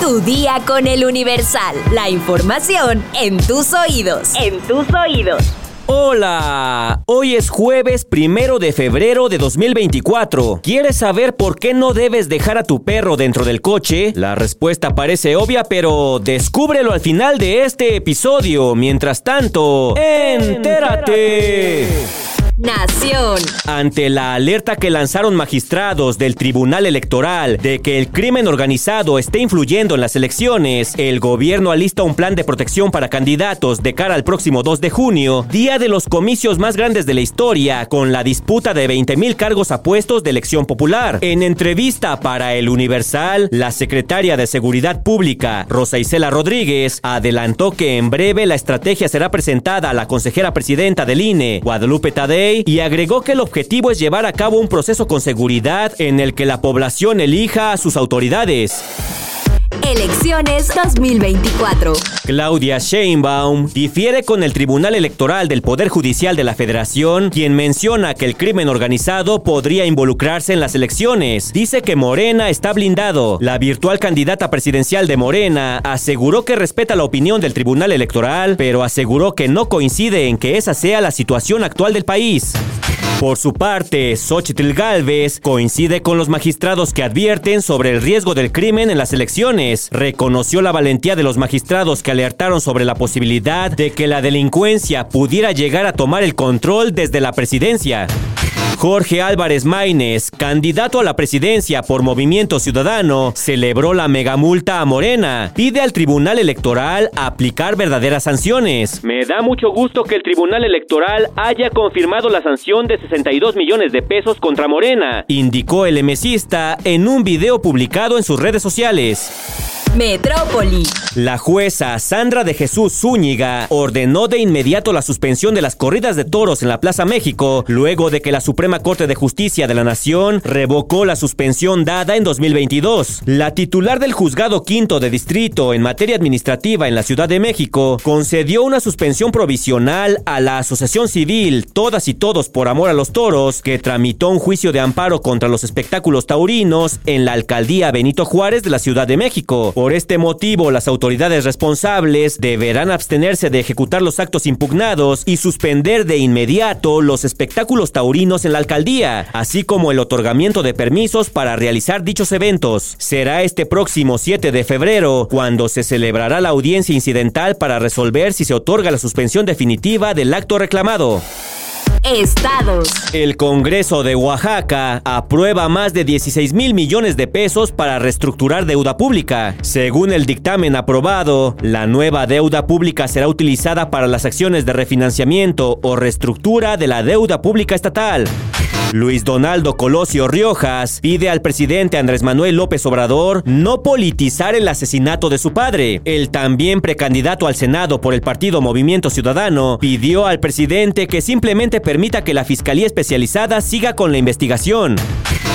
Tu día con el Universal. La información en tus oídos. En tus oídos. Hola, hoy es jueves primero de febrero de 2024. ¿Quieres saber por qué no debes dejar a tu perro dentro del coche? La respuesta parece obvia, pero descúbrelo al final de este episodio. Mientras tanto, entérate. Nación. Ante la alerta que lanzaron magistrados del Tribunal Electoral de que el crimen organizado esté influyendo en las elecciones, el gobierno alista un plan de protección para candidatos de cara al próximo 2 de junio, día de los comicios más grandes de la historia, con la disputa de 20 mil cargos a puestos de elección popular. En entrevista para El Universal, la secretaria de Seguridad Pública, Rosa Isela Rodríguez, adelantó que en breve la estrategia será presentada a la consejera presidenta del INE, Guadalupe Tadei, y agregó que el objetivo es llevar a cabo un proceso con seguridad en el que la población elija a sus autoridades. Elecciones 2024. Claudia Sheinbaum difiere con el Tribunal Electoral del Poder Judicial de la Federación, quien menciona que el crimen organizado podría involucrarse en las elecciones. Dice que Morena está blindado. La virtual candidata presidencial de Morena aseguró que respeta la opinión del Tribunal Electoral, pero aseguró que no coincide en que esa sea la situación actual del país. Por su parte, Xochitl Galvez coincide con los magistrados que advierten sobre el riesgo del crimen en las elecciones. Reconoció la valentía de los magistrados que alertaron sobre la posibilidad de que la delincuencia pudiera llegar a tomar el control desde la presidencia. Jorge Álvarez Maínez, candidato a la presidencia por Movimiento Ciudadano, celebró la megamulta a Morena. Pide al Tribunal Electoral aplicar verdaderas sanciones. Me da mucho gusto que el Tribunal Electoral haya confirmado la sanción de 62 millones de pesos contra Morena, indicó el emesista en un video publicado en sus redes sociales. Metrópoli. La jueza Sandra de Jesús Zúñiga ordenó de inmediato la suspensión de las corridas de toros en la Plaza México, luego de que la Suprema Corte de Justicia de la Nación revocó la suspensión dada en 2022. La titular del Juzgado Quinto de Distrito en materia administrativa en la Ciudad de México concedió una suspensión provisional a la Asociación Civil Todas y Todos por Amor a los Toros, que tramitó un juicio de amparo contra los espectáculos taurinos en la alcaldía Benito Juárez de la Ciudad de México. Por este motivo, las autoridades responsables deberán abstenerse de ejecutar los actos impugnados y suspender de inmediato los espectáculos taurinos en la alcaldía, así como el otorgamiento de permisos para realizar dichos eventos. Será este próximo 7 de febrero cuando se celebrará la audiencia incidental para resolver si se otorga la suspensión definitiva del acto reclamado. Estados. El Congreso de Oaxaca aprueba más de 16 mil millones de pesos para reestructurar deuda pública. Según el dictamen aprobado, la nueva deuda pública será utilizada para las acciones de refinanciamiento o reestructura de la deuda pública estatal. Luis Donaldo Colosio Riojas pide al presidente Andrés Manuel López Obrador no politizar el asesinato de su padre. El también precandidato al Senado por el partido Movimiento Ciudadano pidió al presidente que simplemente permita que la Fiscalía Especializada siga con la investigación.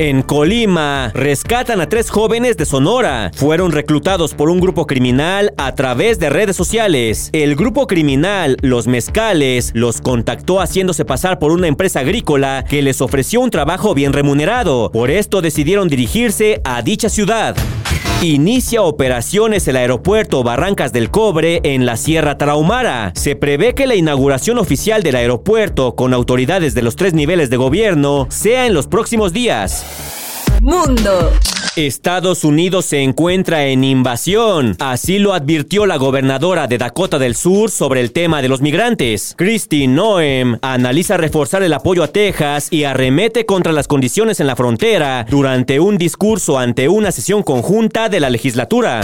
En Colima, rescatan a tres jóvenes de Sonora. Fueron reclutados por un grupo criminal a través de redes sociales. El grupo criminal, Los Mezcales, los contactó haciéndose pasar por una empresa agrícola que les ofreció un trabajo bien remunerado. Por esto decidieron dirigirse a dicha ciudad. Inicia operaciones el aeropuerto Barrancas del Cobre en la Sierra Traumara. Se prevé que la inauguración oficial del aeropuerto con autoridades de los tres niveles de gobierno sea en los próximos días. Mundo. Estados Unidos se encuentra en invasión. Así lo advirtió la gobernadora de Dakota del Sur sobre el tema de los migrantes. Christy Noem analiza reforzar el apoyo a Texas y arremete contra las condiciones en la frontera durante un discurso ante una sesión conjunta de la legislatura.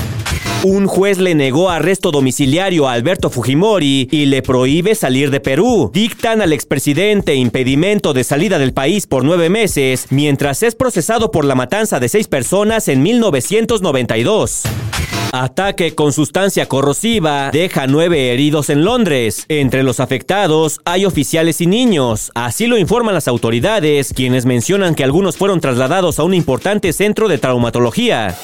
Un juez le negó arresto domiciliario a Alberto Fujimori y le prohíbe salir de Perú. Dictan al expresidente impedimento de salida del país por nueve meses, mientras es procesado por la matanza de seis personas en 1992. Ataque con sustancia corrosiva deja nueve heridos en Londres. Entre los afectados hay oficiales y niños. Así lo informan las autoridades, quienes mencionan que algunos fueron trasladados a un importante centro de traumatología.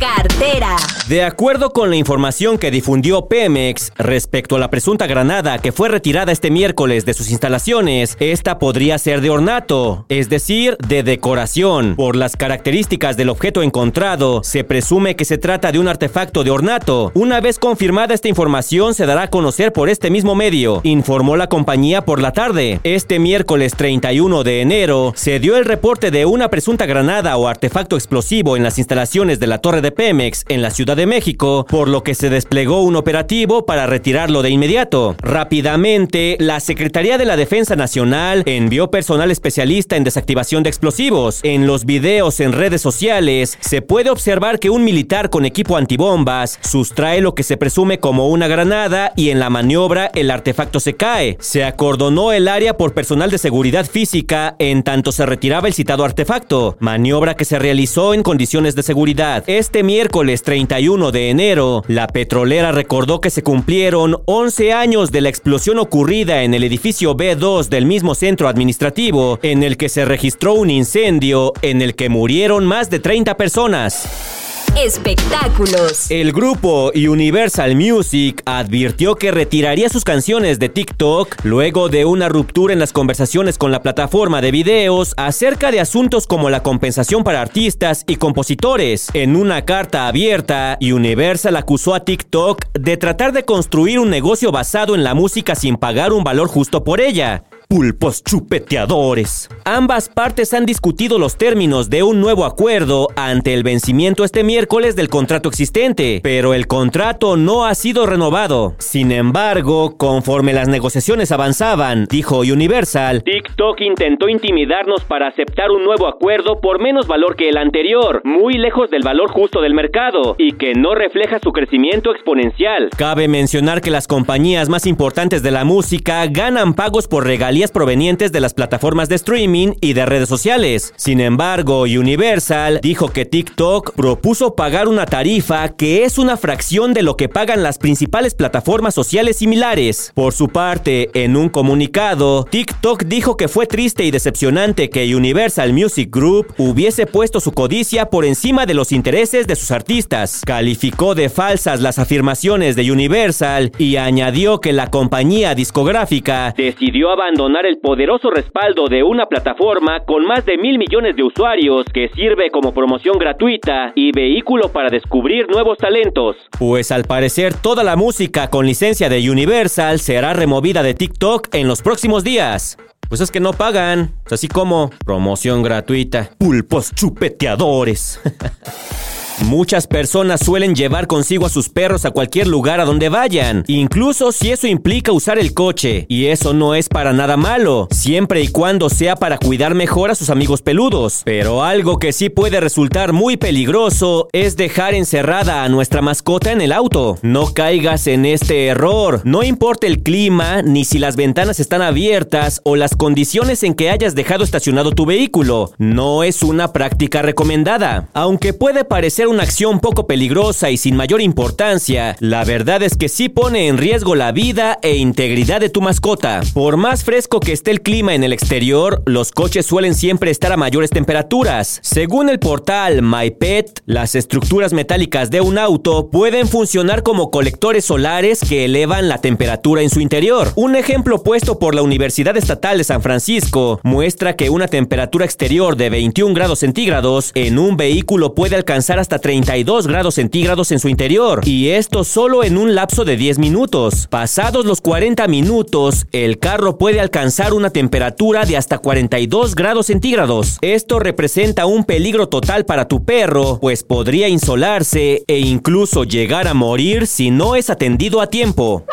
Cartera. De acuerdo con la información que difundió Pemex respecto a la presunta granada que fue retirada este miércoles de sus instalaciones, esta podría ser de ornato, es decir, de decoración. Por las características del objeto encontrado, se presume que se trata de un artefacto de ornato. Una vez confirmada esta información, se dará a conocer por este mismo medio, informó la compañía por la tarde. Este miércoles 31 de enero, se dio el reporte de una presunta granada o artefacto explosivo en las instalaciones de la Torre de Pemex en la Ciudad de México, por lo que se desplegó un operativo para retirarlo de inmediato. Rápidamente, la Secretaría de la Defensa Nacional envió personal especialista en desactivación de explosivos. En los videos en redes sociales se puede observar que un militar con equipo antibombas sustrae lo que se presume como una granada y en la maniobra el artefacto se cae. Se acordonó el área por personal de seguridad física en tanto se retiraba el citado artefacto, maniobra que se realizó en condiciones de seguridad. Este este miércoles 31 de enero, la petrolera recordó que se cumplieron 11 años de la explosión ocurrida en el edificio B2 del mismo centro administrativo, en el que se registró un incendio en el que murieron más de 30 personas. Espectáculos. El grupo Universal Music advirtió que retiraría sus canciones de TikTok luego de una ruptura en las conversaciones con la plataforma de videos acerca de asuntos como la compensación para artistas y compositores. En una carta abierta, Universal acusó a TikTok de tratar de construir un negocio basado en la música sin pagar un valor justo por ella pulpos chupeteadores. Ambas partes han discutido los términos de un nuevo acuerdo ante el vencimiento este miércoles del contrato existente, pero el contrato no ha sido renovado. Sin embargo, conforme las negociaciones avanzaban, dijo Universal, TikTok intentó intimidarnos para aceptar un nuevo acuerdo por menos valor que el anterior, muy lejos del valor justo del mercado y que no refleja su crecimiento exponencial. Cabe mencionar que las compañías más importantes de la música ganan pagos por regalías provenientes de las plataformas de streaming y de redes sociales. Sin embargo, Universal dijo que TikTok propuso pagar una tarifa que es una fracción de lo que pagan las principales plataformas sociales similares. Por su parte, en un comunicado, TikTok dijo que fue triste y decepcionante que Universal Music Group hubiese puesto su codicia por encima de los intereses de sus artistas. Calificó de falsas las afirmaciones de Universal y añadió que la compañía discográfica decidió abandonar el poderoso respaldo de una plataforma con más de mil millones de usuarios que sirve como promoción gratuita y vehículo para descubrir nuevos talentos. Pues al parecer toda la música con licencia de Universal será removida de TikTok en los próximos días. Pues es que no pagan, así como promoción gratuita. Pulpos chupeteadores. Muchas personas suelen llevar consigo a sus perros a cualquier lugar a donde vayan, incluso si eso implica usar el coche. Y eso no es para nada malo, siempre y cuando sea para cuidar mejor a sus amigos peludos. Pero algo que sí puede resultar muy peligroso es dejar encerrada a nuestra mascota en el auto. No caigas en este error. No importa el clima, ni si las ventanas están abiertas o las condiciones en que hayas dejado estacionado tu vehículo. No es una práctica recomendada. Aunque puede parecer una acción poco peligrosa y sin mayor importancia, la verdad es que sí pone en riesgo la vida e integridad de tu mascota. Por más fresco que esté el clima en el exterior, los coches suelen siempre estar a mayores temperaturas. Según el portal MyPet, las estructuras metálicas de un auto pueden funcionar como colectores solares que elevan la temperatura en su interior. Un ejemplo puesto por la Universidad Estatal de San Francisco muestra que una temperatura exterior de 21 grados centígrados en un vehículo puede alcanzar hasta 32 grados centígrados en su interior, y esto solo en un lapso de 10 minutos. Pasados los 40 minutos, el carro puede alcanzar una temperatura de hasta 42 grados centígrados. Esto representa un peligro total para tu perro, pues podría insolarse e incluso llegar a morir si no es atendido a tiempo.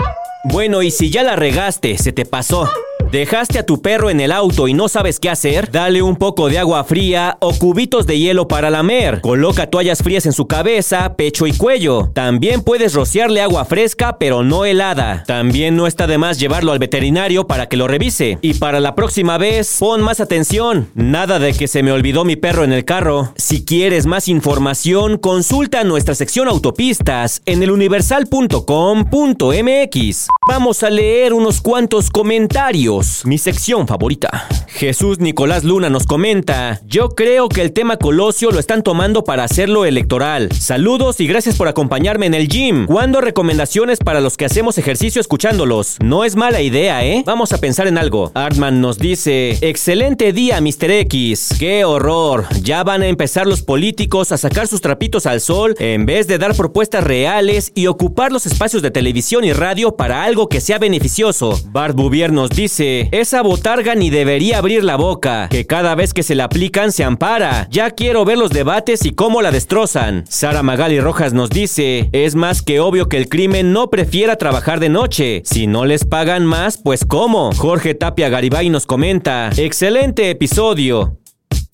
Bueno, y si ya la regaste, se te pasó. ¿Dejaste a tu perro en el auto y no sabes qué hacer? Dale un poco de agua fría o cubitos de hielo para lamer. Coloca toallas frías en su cabeza, pecho y cuello. También puedes rociarle agua fresca pero no helada. También no está de más llevarlo al veterinario para que lo revise. Y para la próxima vez, pon más atención. Nada de que se me olvidó mi perro en el carro. Si quieres más información, consulta nuestra sección autopistas en eluniversal.com.mx. Vamos a leer unos cuantos comentarios mi sección favorita. Jesús Nicolás Luna nos comenta, yo creo que el tema Colosio lo están tomando para hacerlo electoral. Saludos y gracias por acompañarme en el gym. ¿Cuándo recomendaciones para los que hacemos ejercicio escuchándolos? No es mala idea, ¿eh? Vamos a pensar en algo. Artman nos dice, excelente día, Mr. X. ¡Qué horror! Ya van a empezar los políticos a sacar sus trapitos al sol en vez de dar propuestas reales y ocupar los espacios de televisión y radio para algo que sea beneficioso. Bart Bouvier nos dice, esa botarga ni debería abrir la boca, que cada vez que se la aplican se ampara. Ya quiero ver los debates y cómo la destrozan. Sara Magali Rojas nos dice, es más que obvio que el crimen no prefiera trabajar de noche. Si no les pagan más, pues ¿cómo? Jorge Tapia Garibay nos comenta, excelente episodio.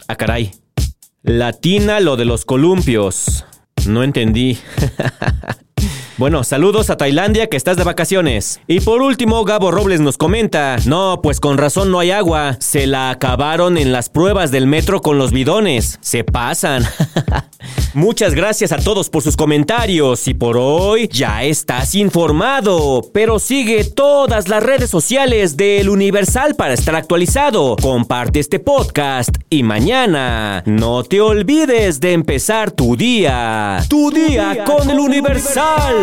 Ah, caray. Latina lo de los columpios. No entendí. Bueno, saludos a Tailandia que estás de vacaciones. Y por último, Gabo Robles nos comenta, no, pues con razón no hay agua. Se la acabaron en las pruebas del metro con los bidones. Se pasan. Muchas gracias a todos por sus comentarios y por hoy ya estás informado, pero sigue todas las redes sociales del Universal para estar actualizado. Comparte este podcast y mañana no te olvides de empezar tu día. Tu día con el Universal.